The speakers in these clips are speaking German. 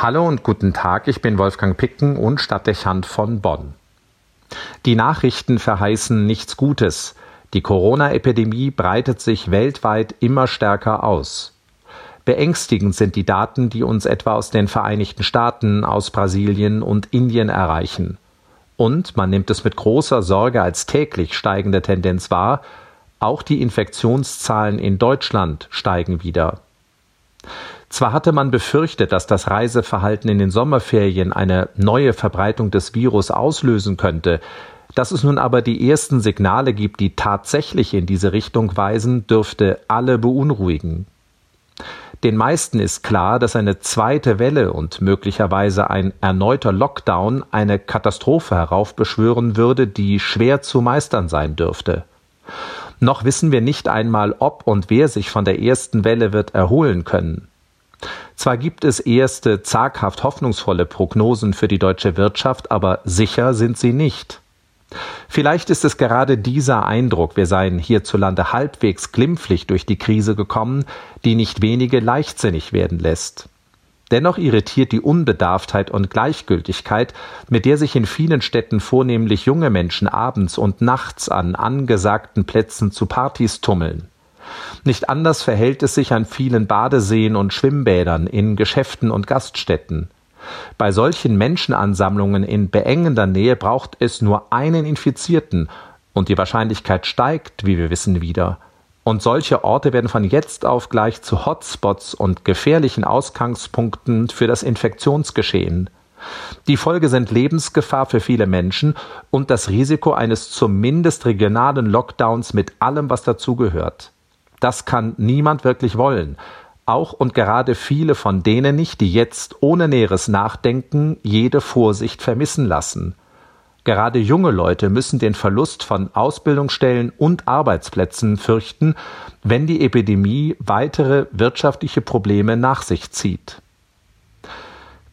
Hallo und guten Tag, ich bin Wolfgang Picken und Stadtdechant von Bonn. Die Nachrichten verheißen nichts Gutes. Die Corona-Epidemie breitet sich weltweit immer stärker aus. Beängstigend sind die Daten, die uns etwa aus den Vereinigten Staaten, aus Brasilien und Indien erreichen. Und man nimmt es mit großer Sorge als täglich steigende Tendenz wahr, auch die Infektionszahlen in Deutschland steigen wieder. Zwar hatte man befürchtet, dass das Reiseverhalten in den Sommerferien eine neue Verbreitung des Virus auslösen könnte, dass es nun aber die ersten Signale gibt, die tatsächlich in diese Richtung weisen, dürfte alle beunruhigen. Den meisten ist klar, dass eine zweite Welle und möglicherweise ein erneuter Lockdown eine Katastrophe heraufbeschwören würde, die schwer zu meistern sein dürfte. Noch wissen wir nicht einmal, ob und wer sich von der ersten Welle wird erholen können. Zwar gibt es erste zaghaft hoffnungsvolle Prognosen für die deutsche Wirtschaft, aber sicher sind sie nicht. Vielleicht ist es gerade dieser Eindruck, wir seien hierzulande halbwegs glimpflich durch die Krise gekommen, die nicht wenige leichtsinnig werden lässt. Dennoch irritiert die Unbedarftheit und Gleichgültigkeit, mit der sich in vielen Städten vornehmlich junge Menschen abends und nachts an angesagten Plätzen zu Partys tummeln. Nicht anders verhält es sich an vielen Badeseen und Schwimmbädern, in Geschäften und Gaststätten. Bei solchen Menschenansammlungen in beengender Nähe braucht es nur einen Infizierten, und die Wahrscheinlichkeit steigt, wie wir wissen, wieder. Und solche Orte werden von jetzt auf gleich zu Hotspots und gefährlichen Ausgangspunkten für das Infektionsgeschehen. Die Folge sind Lebensgefahr für viele Menschen und das Risiko eines zumindest regionalen Lockdowns mit allem, was dazugehört. Das kann niemand wirklich wollen. Auch und gerade viele von denen nicht, die jetzt ohne näheres Nachdenken jede Vorsicht vermissen lassen. Gerade junge Leute müssen den Verlust von Ausbildungsstellen und Arbeitsplätzen fürchten, wenn die Epidemie weitere wirtschaftliche Probleme nach sich zieht.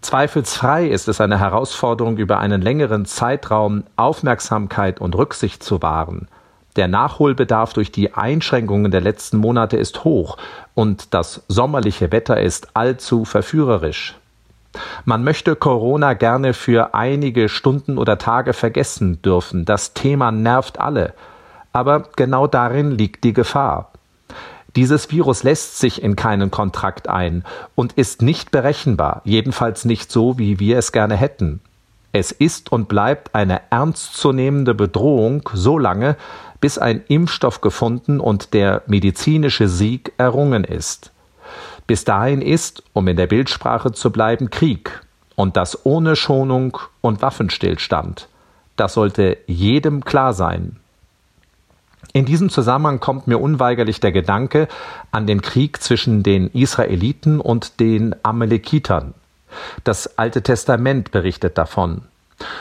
Zweifelsfrei ist es eine Herausforderung, über einen längeren Zeitraum Aufmerksamkeit und Rücksicht zu wahren. Der Nachholbedarf durch die Einschränkungen der letzten Monate ist hoch und das sommerliche Wetter ist allzu verführerisch. Man möchte Corona gerne für einige Stunden oder Tage vergessen dürfen. Das Thema nervt alle. Aber genau darin liegt die Gefahr. Dieses Virus lässt sich in keinen Kontrakt ein und ist nicht berechenbar, jedenfalls nicht so, wie wir es gerne hätten. Es ist und bleibt eine ernstzunehmende Bedrohung so lange, bis ein Impfstoff gefunden und der medizinische Sieg errungen ist. Bis dahin ist, um in der Bildsprache zu bleiben, Krieg und das ohne Schonung und Waffenstillstand. Das sollte jedem klar sein. In diesem Zusammenhang kommt mir unweigerlich der Gedanke an den Krieg zwischen den Israeliten und den Amalekitern. Das Alte Testament berichtet davon.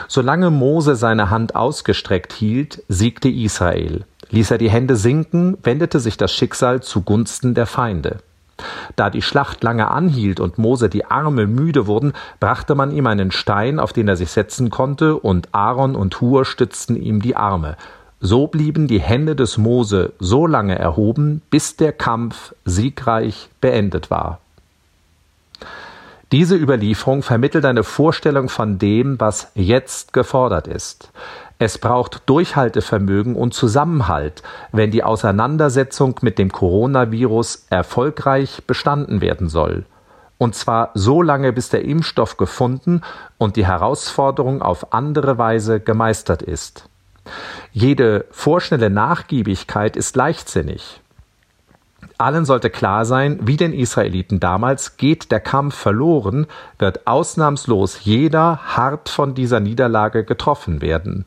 Solange Mose seine Hand ausgestreckt hielt, siegte Israel. Ließ er die Hände sinken, wendete sich das Schicksal zugunsten der Feinde. Da die Schlacht lange anhielt und Mose die Arme müde wurden, brachte man ihm einen Stein, auf den er sich setzen konnte, und Aaron und Hur stützten ihm die Arme. So blieben die Hände des Mose so lange erhoben, bis der Kampf siegreich beendet war. Diese Überlieferung vermittelt eine Vorstellung von dem, was jetzt gefordert ist. Es braucht Durchhaltevermögen und Zusammenhalt, wenn die Auseinandersetzung mit dem Coronavirus erfolgreich bestanden werden soll. Und zwar so lange, bis der Impfstoff gefunden und die Herausforderung auf andere Weise gemeistert ist. Jede vorschnelle Nachgiebigkeit ist leichtsinnig. Allen sollte klar sein, wie den Israeliten damals, geht der Kampf verloren, wird ausnahmslos jeder hart von dieser Niederlage getroffen werden.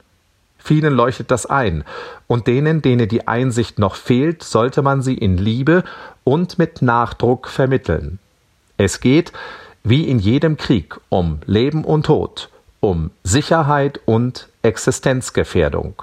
Vielen leuchtet das ein, und denen, denen die Einsicht noch fehlt, sollte man sie in Liebe und mit Nachdruck vermitteln. Es geht, wie in jedem Krieg, um Leben und Tod, um Sicherheit und Existenzgefährdung.